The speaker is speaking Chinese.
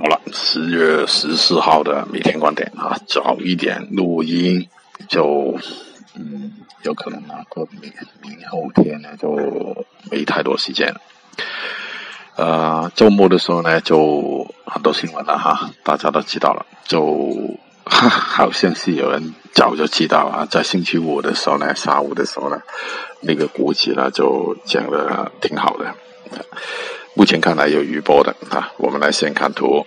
好了，十月十四号的每天观点啊，早一点录音就嗯，有可能啊，过明明后天呢就没太多时间。呃，周末的时候呢，就很多新闻了哈，大家都知道了，就好像是有人早就知道啊，在星期五的时候呢，下午的时候呢，那个国旗呢就讲的挺好的。目前看来有余波的啊，我们来先看图。